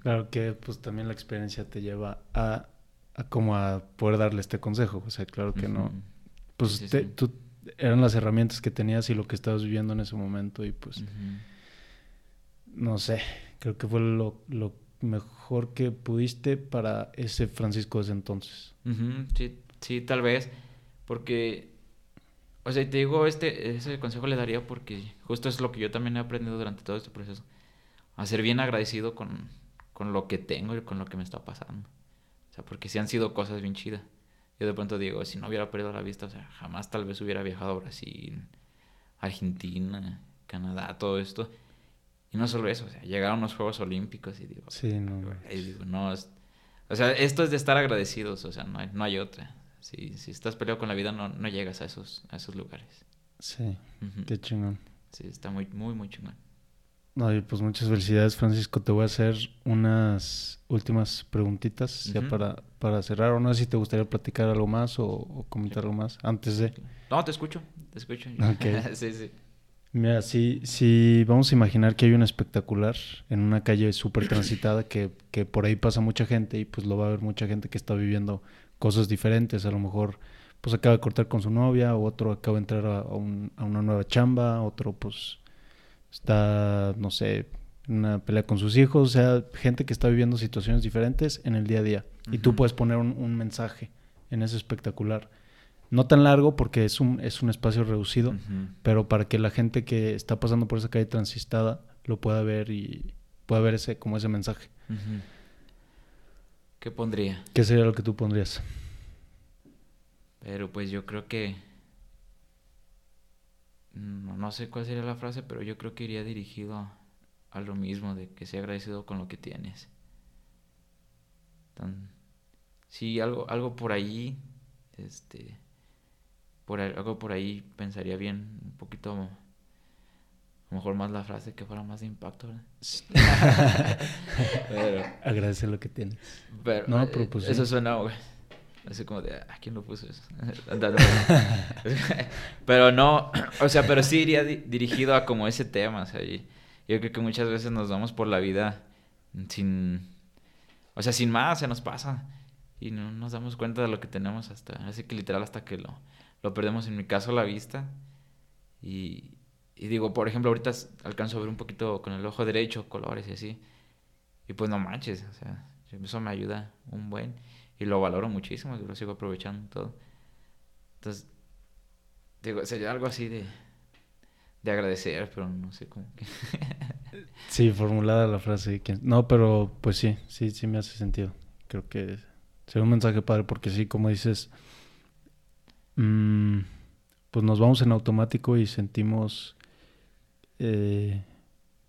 claro que pues también la experiencia te lleva a, a como a poder darle este consejo, o sea, claro que no, pues tú eran las herramientas que tenías y lo que estabas viviendo en ese momento y pues no sé, creo que fue lo, lo mejor que pudiste para ese Francisco desde entonces. Sí, sí, tal vez, porque, o sea, te digo, este, ese consejo le daría porque justo es lo que yo también he aprendido durante todo este proceso, a ser bien agradecido con, con lo que tengo y con lo que me está pasando. O sea, porque sí han sido cosas bien chidas. Yo de pronto digo, si no hubiera perdido la vista, o sea, jamás tal vez hubiera viajado a Brasil, Argentina, Canadá, todo esto. Y no solo eso, o sea, llegaron los Juegos Olímpicos y digo, sí, no, y digo, no, o sea, esto es de estar agradecidos, o sea, no hay, no hay otra. Si, si estás peleado con la vida, no, no llegas a esos, a esos lugares. Sí, qué chingón. Sí, está muy, muy, muy chingón. No, pues muchas felicidades, Francisco. Te voy a hacer unas últimas preguntitas ya para, para cerrar. O no sé si te gustaría platicar algo más o, comentar algo más antes de. No, te escucho, te escucho. sí, sí. Mira, si, si vamos a imaginar que hay un espectacular en una calle súper transitada que, que por ahí pasa mucha gente y pues lo va a ver mucha gente que está viviendo cosas diferentes. A lo mejor pues acaba de cortar con su novia, o otro acaba de entrar a, a una nueva chamba, otro pues está, no sé, en una pelea con sus hijos, o sea, gente que está viviendo situaciones diferentes en el día a día. Y tú puedes poner un, mensaje en ese espectacular. No tan largo porque es un, es un espacio reducido, pero para que la gente que está pasando por esa calle transistada lo pueda ver y pueda ver ese, como ese mensaje. ¿Qué pondría? ¿Qué sería lo que tú pondrías? Pero pues yo creo que no, sé cuál sería la frase, pero yo creo que iría dirigido a, lo mismo, de que sea agradecido con lo que tienes. sí, algo, algo por ahí, este, por algo por ahí pensaría bien, un poquito, mejor más la frase que fuera más de impacto, Agradece lo que tienes. Pero, no, pero pues, eso suena, Así como de, ¿a ah, quién lo puso eso? pero no, o sea, pero sí iría dirigido a como ese tema, o sea, yo creo que muchas veces nos vamos por la vida sin, o sea, sin más, se nos pasa y no nos damos cuenta de lo que tenemos hasta, así que literal hasta que lo, lo perdemos, en mi caso la vista y, y digo, por ejemplo, ahorita alcanzo a ver un poquito con el ojo derecho, colores y así, y pues no manches, o sea, eso me ayuda un buen y lo valoro muchísimo, lo sigo aprovechando todo. Entonces, digo, sería algo así de, de agradecer, pero no sé cómo sí, formulada la frase. No, pero pues sí, sí, sí me hace sentido. Creo que sería un mensaje padre porque sí, como dices, mm, pues nos vamos en automático y sentimos eh,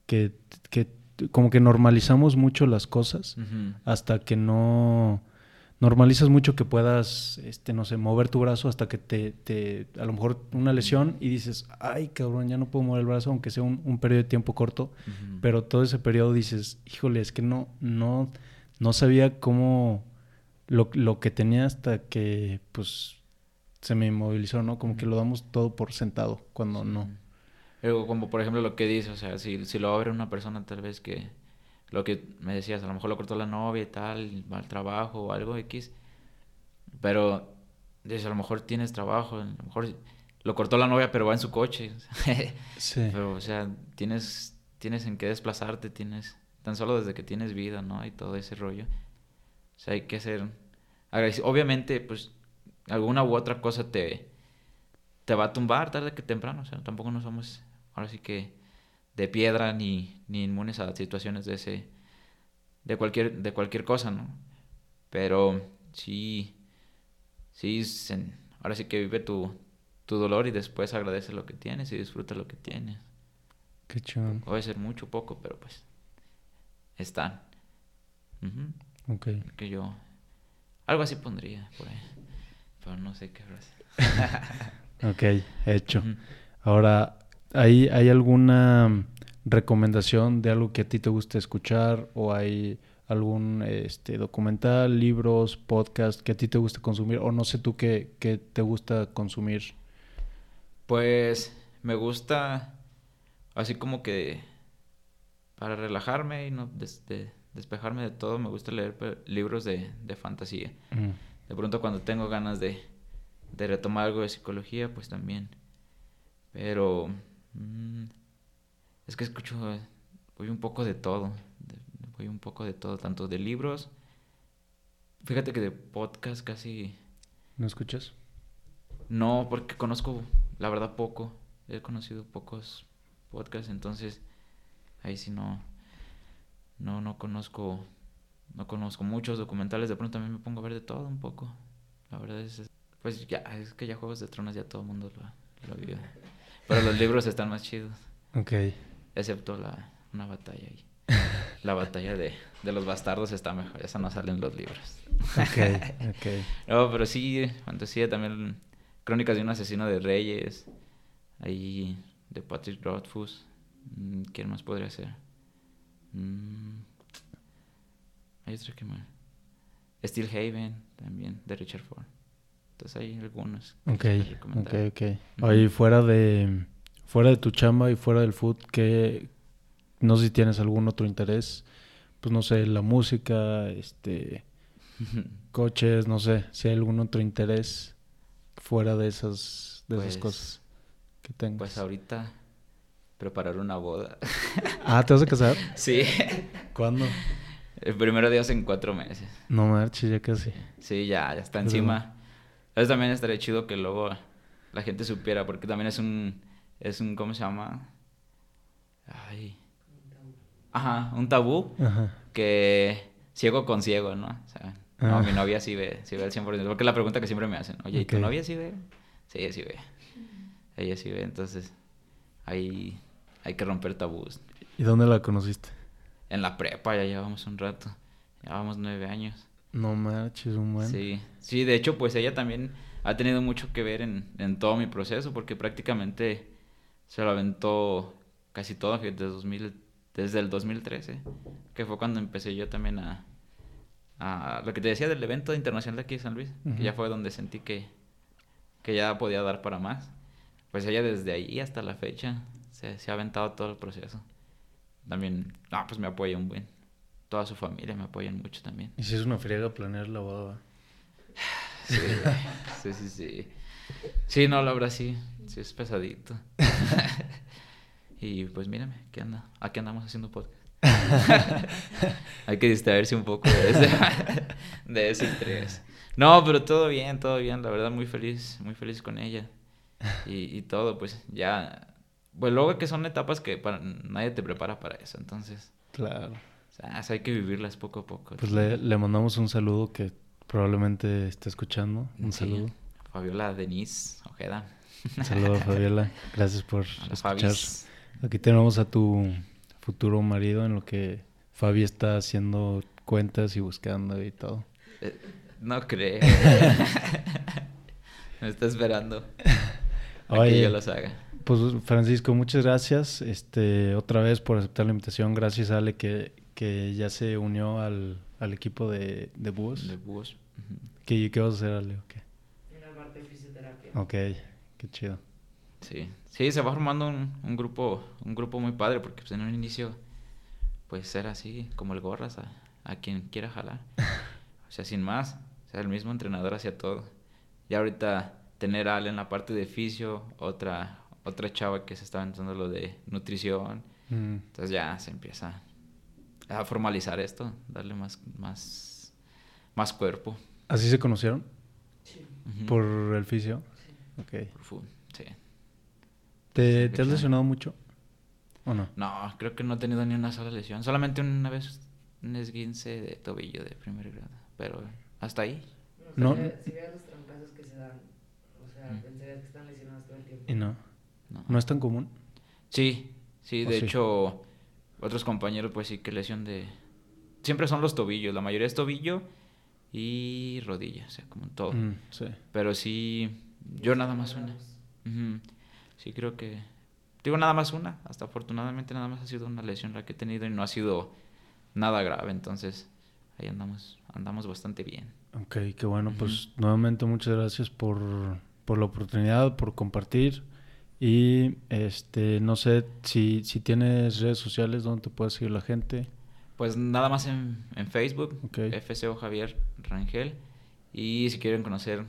que, que como que normalizamos mucho las cosas hasta que no normalizas mucho que puedas, este, no sé, mover tu brazo hasta que te, te, a lo mejor una lesión y dices, ay, cabrón, ya no puedo mover el brazo, aunque sea un, periodo de tiempo corto, pero todo ese periodo dices, híjole, es que no, no, no sabía cómo, lo, lo que tenía hasta que, pues, se me inmovilizó, ¿no? Como que lo damos todo por sentado, cuando no. Como por ejemplo lo que dices, o sea, si, si lo va a ver una persona tal vez que lo que me decías, a lo mejor lo cortó la novia y tal, va al trabajo o algo X. Pero dices, a lo mejor tienes trabajo, a lo mejor lo cortó la novia, pero va en su coche. sí. Pero, o sea, tienes, tienes en qué desplazarte, tienes, tan solo desde que tienes vida, ¿no? Y todo ese rollo. O sea, hay que ser agradecido. Obviamente, pues, alguna u otra cosa te, te va a tumbar tarde que temprano. O sea, tampoco no somos, ahora sí que de piedra ni, ni inmunes a situaciones de ese de cualquier de cualquier cosa no pero sí sí ahora sí que vive tu, tu dolor y después agradece lo que tienes y disfruta lo que tienes. Qué chón puede ser mucho poco pero pues están. Ok. que yo algo así pondría por ahí pero no sé qué ok hecho. Ahora ¿Hay, ¿Hay alguna recomendación de algo que a ti te guste escuchar o hay algún este, documental, libros, podcast que a ti te guste consumir o no sé tú qué, qué te gusta consumir? Pues me gusta así como que para relajarme y no despejarme de todo, me gusta leer libros de, de fantasía. De pronto cuando tengo ganas de, de retomar algo de psicología, pues también. Pero Mm, es que escucho, voy un poco de todo, voy un poco de todo, tanto de libros, fíjate que de podcast casi... ¿No escuchas? No, porque conozco, la verdad, poco, he conocido pocos podcasts, entonces ahí sí no, no, no conozco, no conozco muchos documentales, de pronto también me pongo a ver de todo un poco, la verdad es, pues ya, es que ya Juegos de Tronos ya todo el mundo lo, lo vive. Pero los libros están más chidos. Ok. Excepto la, una batalla ahí. La batalla de, de los bastardos está mejor. Esa no sale en los libros. Ok, ok. No, pero sí, fantasía también. Crónicas de un asesino de reyes. Ahí, de Patrick Rothfuss. Mm, ¿Quién más podría ser? Mm, Hay otro que más. Steel Haven también, de Richard Ford. Entonces hay algunos. que Ok, ok, ok. Oye, fuera de, fuera de tu chamba y fuera del food, ¿qué, no sé si tienes algún otro interés? Pues no sé, la música, este, coches, no sé, si hay algún otro interés fuera de esas, de esas Pues- cosas que tengas. Pues ahorita preparar una boda. Ah, ¿te vas a casar? sí. ¿Cuándo? El primero Dios en cuatro meses. No marches, ya casi. Sí, ya, ya está Pero- encima. Eso también estaría chido que luego la gente supiera, porque también es un, es un, ¿cómo se llama? Ay. Ajá, un tabú Ajá. que ciego con ciego, ¿no? O sea, no, Ah. mi novia sí ve, sí ve al 100%. Porque es la pregunta que siempre me hacen, oye, ¿y tu novia sí ve? Sí, ella sí ve. Ella sí ve, entonces ahí hay que romper tabús. ¿Y dónde la conociste? En la prepa ya llevamos un rato, llevamos nueve años. No marches, un buen. Sí, sí, de hecho, pues ella también ha tenido mucho que ver en, en todo mi proceso, porque prácticamente se lo aventó casi todo desde, 2000 desde el 2013, que fue cuando empecé yo también a, a lo que te decía del evento internacional de aquí de San Luis, que ya fue donde sentí que, que ya podía dar para más. Pues ella desde ahí hasta la fecha se, se ha aventado todo el proceso. También, no, pues me apoya un buen. Toda su familia me apoyan mucho también. Y si es una friega planear la boda. Sí, sí, sí, sí. Sí, no, la verdad sí, sí es pesadito. y pues mírame, ¿qué anda? Aquí andamos haciendo podcast. Hay que distraerse un poco de ese, de ese estrés. No, pero todo bien, todo bien, la verdad muy feliz, muy feliz con ella. Y, y todo, pues ya, pues luego que son etapas que para, nadie te prepara para eso, entonces, Claro. O sea, hay que vivirlas poco a poco. Pues le, le mandamos un saludo que probablemente esté escuchando. Un Sí, saludo. Fabiola Denise Ojeda. Un saludo, Fabiola. Gracias por A la escuchar. Fabis. Aquí tenemos a tu futuro marido en lo que Fabi está haciendo cuentas y buscando y todo. Eh, No creo. Me está esperando a que yo los haga. Pues Francisco, muchas gracias. Este, otra vez por aceptar la invitación. Gracias Ale que, que ya se unió al, al equipo de, de búhos. De búhos. ¿Qué, ¿Qué vas a hacer, Ale? ¿O qué? En la parte de fisioterapia. Ok, qué chido. Sí. Sí, se va formando un, un grupo un grupo muy padre porque pues, en un inicio pues era así como el gorras a, a quien quiera jalar. O sea, sin más. O sea, el mismo entrenador hacía todo. Y ahorita tener a Ale en la parte de fisio, otra otra chava que se estaba entrando lo de nutrición. Mm, Entonces ya se empieza a formalizar esto, darle más, más, más cuerpo. ¿Así se conocieron? Sí. ¿Por el fisio? Ok. Por fútbol, sí. ¿Te, Sí, ¿Te has lesionado mucho? ¿O no? No, creo que no he tenido ni una sola lesión. Solamente una vez un esguince de tobillo de primer grado. Pero hasta ahí. No. No. Si, ve- si veas los trancazos que se dan, o sea, Mm. pensarías que están lesionados todo el tiempo. ¿Y no? No. ¿No es tan común? Sí, sí, ¿O de sí? hecho, otros compañeros, pues sí, que lesión de. Siempre son los tobillos. La mayoría es tobillo y rodilla, o sea, como todo. Mm, sí. Pero sí, yo nada más una. Sí, creo que. Digo nada más una. Hasta afortunadamente nada más ha sido una lesión la que he tenido y no ha sido nada grave. Entonces, ahí andamos, andamos bastante bien. Ok, qué bueno. Pues nuevamente muchas gracias por, por la oportunidad, por compartir. Y este, no sé si, si tienes redes sociales donde te puede seguir la gente. Pues nada más en, en Facebook, Ok. FCO Javier Rangel. Y si quieren conocer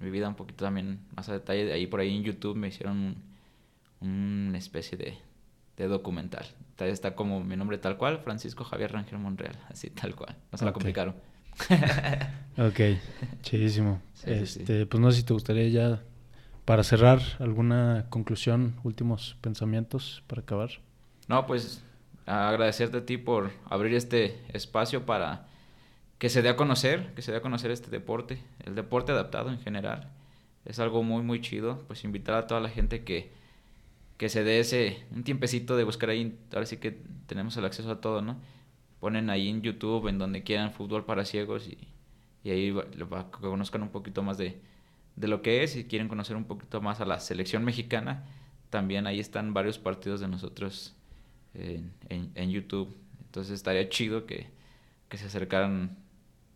mi vida un poquito también más a detalle, ahí por ahí en YouTube me hicieron un- una especie de, de documental. Está como mi nombre tal cual, Francisco Javier Rangel Monreal, así tal cual. No se la Ok. complicaron. Ok, chidísimo. Sí, sí, sí. este, Pues no sé si te gustaría ya, para cerrar, alguna conclusión, últimos pensamientos para acabar. No, pues agradecerte a ti por abrir este espacio para que se dé a conocer, que se dé a conocer este deporte, el deporte adaptado en general. Es algo muy, muy chido, pues invitar a toda la gente que, que se dé ese, un tiempecito de buscar ahí, ahora sí que tenemos el acceso a todo, ¿no? Ponen ahí en YouTube, en donde quieran, fútbol para ciegos y, y ahí va, va- conozcan un poquito más de, de lo que es y quieren conocer un poquito más a la selección mexicana, también ahí están varios partidos de nosotros en, en- en YouTube. Entonces estaría chido que, que se acercaran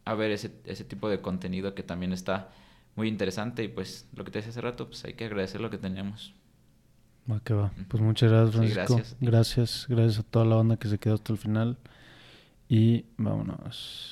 a ver ese, ese tipo de contenido que también está muy interesante y pues lo que te decía hace rato, pues hay que agradecer lo que tenemos. Va que va. Pues muchas gracias, Sí, Francisco. gracias gracias, gracias a toda la banda que se quedó hasta el final. Y vámonos.